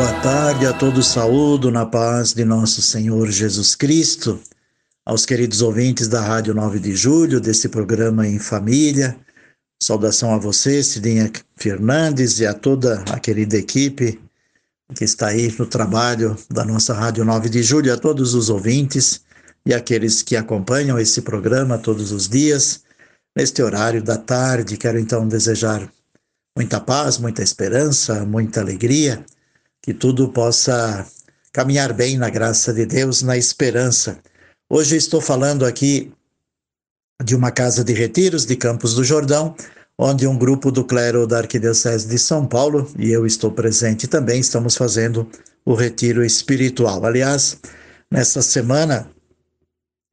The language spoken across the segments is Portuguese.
Boa tarde a todos, saúdo na paz de nosso Senhor Jesus Cristo, aos queridos ouvintes da Rádio 9 de Julho, desse programa em família. Saudação a você, Cidinha Fernandes, e a toda a querida equipe que está aí no trabalho da nossa Rádio 9 de Julho, a todos os ouvintes e aqueles que acompanham esse programa todos os dias, neste horário da tarde. Quero então desejar muita paz, muita esperança, muita alegria que tudo possa caminhar bem na graça de Deus, na esperança. Hoje estou falando aqui de uma casa de retiros de Campos do Jordão, onde um grupo do clero da Arquidiocese de São Paulo, e eu estou presente também, estamos fazendo o retiro espiritual. Aliás, nessa semana,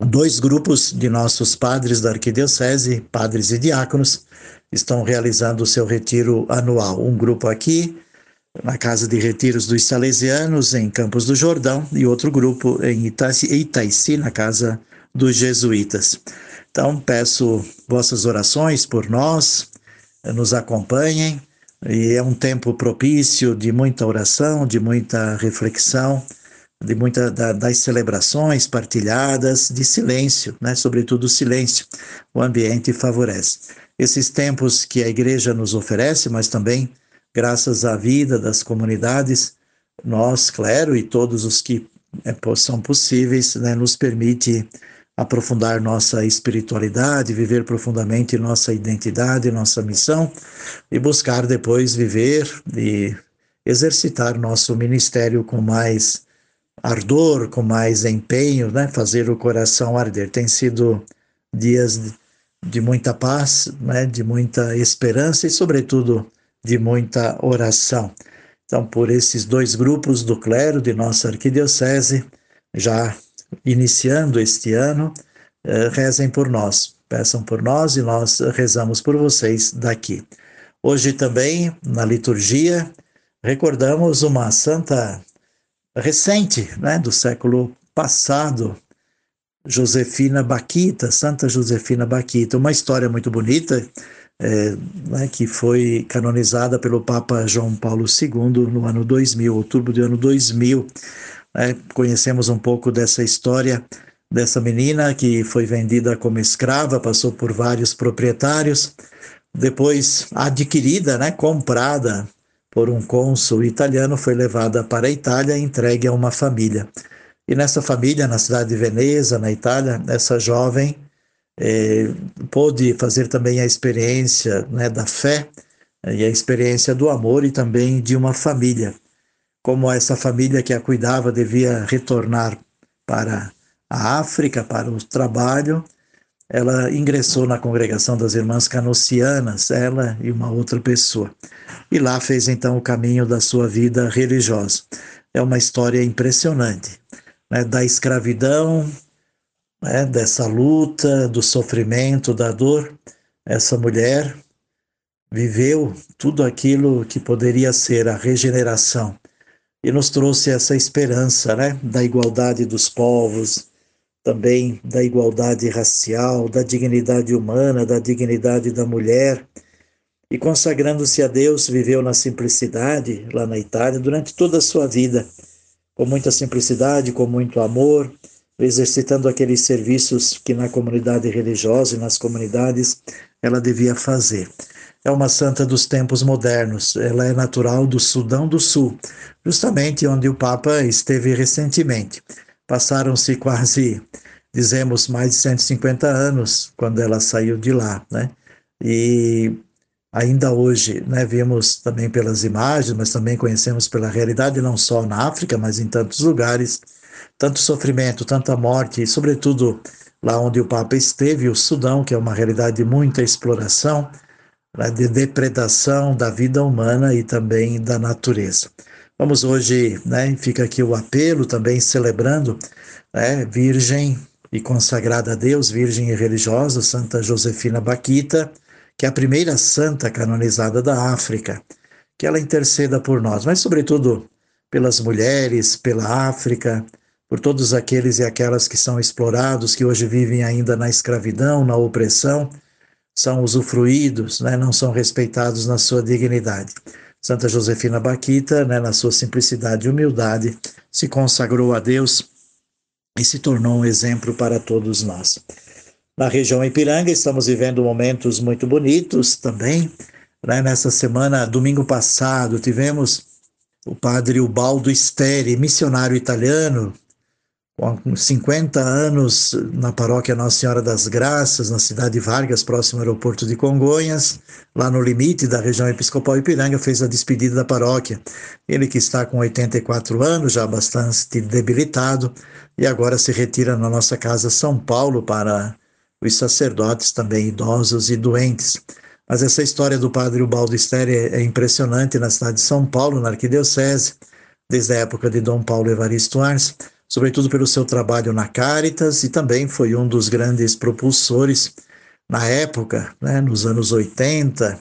dois grupos de nossos padres da Arquidiocese, padres e diáconos, estão realizando o seu retiro anual. Um grupo aqui na Casa de Retiros dos Salesianos, em Campos do Jordão, e outro grupo em Itaici, na Casa dos Jesuítas. Então, peço vossas orações por nós, nos acompanhem, e é um tempo propício de muita oração, de muita reflexão, de muita da, das celebrações partilhadas, de silêncio, né? sobretudo silêncio, o ambiente favorece. Esses tempos que a igreja nos oferece, mas também graças à vida das comunidades, nós, clero e todos os que é, são possíveis, né, nos permite aprofundar nossa espiritualidade, viver profundamente nossa identidade, nossa missão e buscar depois viver e exercitar nosso ministério com mais ardor, com mais empenho, né? fazer o coração arder. Tem sido dias de, muita paz, né? de muita esperança e, sobretudo, de muita oração. Então, por esses dois grupos do clero de nossa arquidiocese, já iniciando este ano, eh, rezem por nós, peçam por nós e nós rezamos por vocês daqui. Hoje também, na liturgia, recordamos uma santa recente, né, do século passado, Josefina Baquita, Santa Josefina Baquita, uma história muito bonita é, né, que foi canonizada pelo Papa João Paulo II no ano 2000, outubro do ano 2000. É, conhecemos um pouco dessa história dessa menina que foi vendida como escrava, passou por vários proprietários, depois adquirida, né, comprada por um cônsul italiano, foi levada para a Itália e entregue a uma família. E nessa família, na cidade de Veneza, na Itália, essa jovem é, pôde fazer também a experiência né, da fé e a experiência do amor e também de uma família. Como essa família que a cuidava devia retornar para a África, para o trabalho, ela ingressou na congregação das Irmãs Canocianas, ela e uma outra pessoa. E lá fez então o caminho da sua vida religiosa. É uma história impressionante, né? da escravidão né, dessa luta, do sofrimento, da dor, essa mulher viveu tudo aquilo que poderia ser a regeneração e nos trouxe essa esperança né, da igualdade dos povos, também da igualdade racial, da dignidade humana, da dignidade da mulher. E consagrando-se a Deus, viveu na simplicidade lá na Itália durante toda a sua vida, com muita simplicidade, com muito amor, exercitando aqueles serviços que na comunidade religiosa e nas comunidades ela devia fazer. É uma santa dos tempos modernos, ela é natural do Sudão do Sul, justamente onde o Papa esteve recentemente. Passaram-se quase, dizemos, mais de 150 anos quando ela saiu de lá, né? E ainda hoje, né, vimos também pelas imagens, mas também conhecemos pela realidade, não só na África, mas em tantos lugares, tanto sofrimento, tanta morte, e sobretudo lá onde o Papa esteve, o Sudão, que é uma realidade de muita exploração, né, de depredação da vida humana e também da natureza. Vamos hoje, né, fica aqui o apelo também celebrando, né, Virgem e consagrada a Deus, Virgem e religiosa, Santa Josefina Baquita, que é a primeira santa canonizada da África, que ela interceda por nós, mas sobretudo pelas mulheres, pela África, por todos aqueles e aquelas que são explorados, que hoje vivem ainda na escravidão, na opressão, são usufruídos, né, não são respeitados na sua dignidade. Santa Josefina Baquita, né, na sua simplicidade e humildade, se consagrou a Deus e se tornou um exemplo para todos nós. Na região Ipiranga, estamos vivendo momentos muito bonitos também. Né? Nessa semana, domingo passado, tivemos o padre Ubaldo Steri, missionário italiano, com 50 anos na paróquia Nossa Senhora das Graças, na cidade de Vargas, próximo ao aeroporto de Congonhas, lá no limite da região episcopal Ipiranga, fez a despedida da paróquia. Ele que está com 84 anos, já bastante debilitado, e agora se retira na nossa casa São Paulo para os sacerdotes também idosos e doentes. Mas essa história do padre Ubaldo Steri é impressionante na cidade de São Paulo, na arquidiocese, desde a época de Dom Paulo Evaristo Ars, sobretudo pelo seu trabalho na Caritas e também foi um dos grandes propulsores na época, né, nos anos 80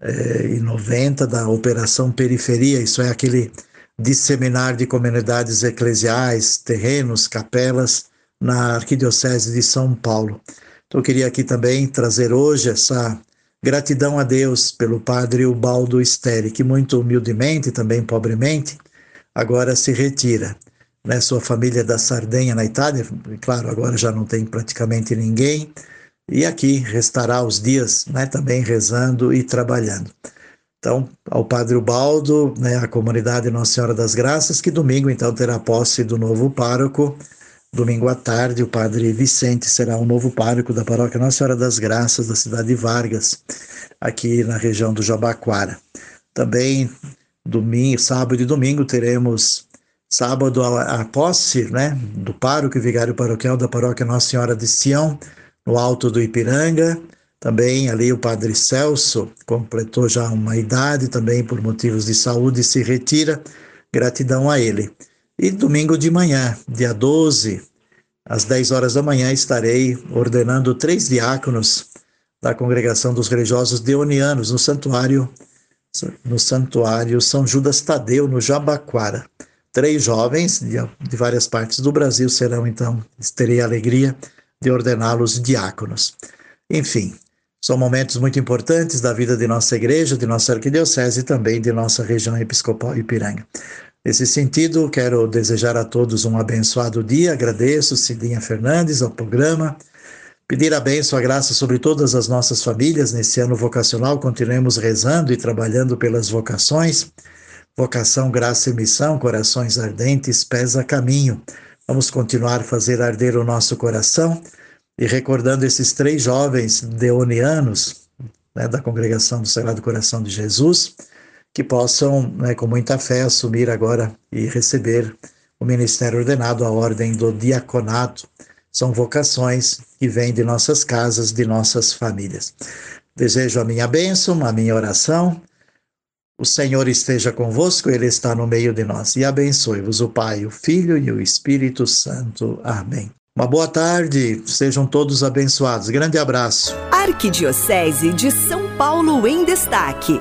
eh, e 90, da Operação Periferia, isso é aquele disseminar de comunidades eclesiais, terrenos, capelas na Arquidiocese de São Paulo. Então eu queria aqui também trazer hoje essa gratidão a Deus pelo padre Ubaldo Steri, que muito humildemente, também pobremente, agora se retira né, sua família da Sardenha, na Itália, claro, agora já não tem praticamente ninguém, e aqui restará os dias né, também rezando e trabalhando. Então, ao Padre Ubaldo, né, a comunidade Nossa Senhora das Graças, que domingo então terá posse do novo pároco. Domingo à tarde, o Padre Vicente será o novo pároco da paróquia Nossa Senhora das Graças da cidade de Vargas, aqui na região do Jabaquara. Também domingo, sábado e domingo teremos Sábado, a, posse né, do pároco e vigário paroquial da paróquia Nossa Senhora de Sião, no alto do Ipiranga. Também ali o padre Celso completou já uma idade, também por motivos de saúde, se retira. Gratidão a ele. E domingo de manhã, dia 12, às 10 horas da manhã, estarei ordenando três diáconos da congregação dos religiosos deonianos no santuário no santuário São Judas Tadeu, no Jabaquara. Três jovens de, de várias partes do Brasil serão, então, terei a alegria de ordená-los diáconos. Enfim, são momentos muito importantes da vida de nossa igreja, de nossa arquidiocese e também de nossa região episcopal Ipiranga. Nesse sentido, quero desejar a todos um abençoado dia. Agradeço Cidinha Fernandes ao programa. Pedir a bênção, a graça sobre todas as nossas famílias nesse ano vocacional. Continuemos rezando e trabalhando pelas vocações Vocação, graça e missão, corações ardentes, pés a caminho. Vamos continuar a fazer arder o nosso coração e recordando esses três jovens deonianos né, da congregação do Sagrado Coração de Jesus, que possam, né, com muita fé, assumir agora e receber o ministério ordenado, a ordem do diaconato. São vocações que vêm de nossas casas, de nossas famílias. Desejo a minha bênção, a minha oração o Senhor esteja convosco, Ele está no meio de nós. E abençoe-vos o Pai, o Filho e o Espírito Santo. Amém. Uma boa tarde, sejam todos abençoados. Grande abraço. Arquidiocese de São Paulo em Destaque.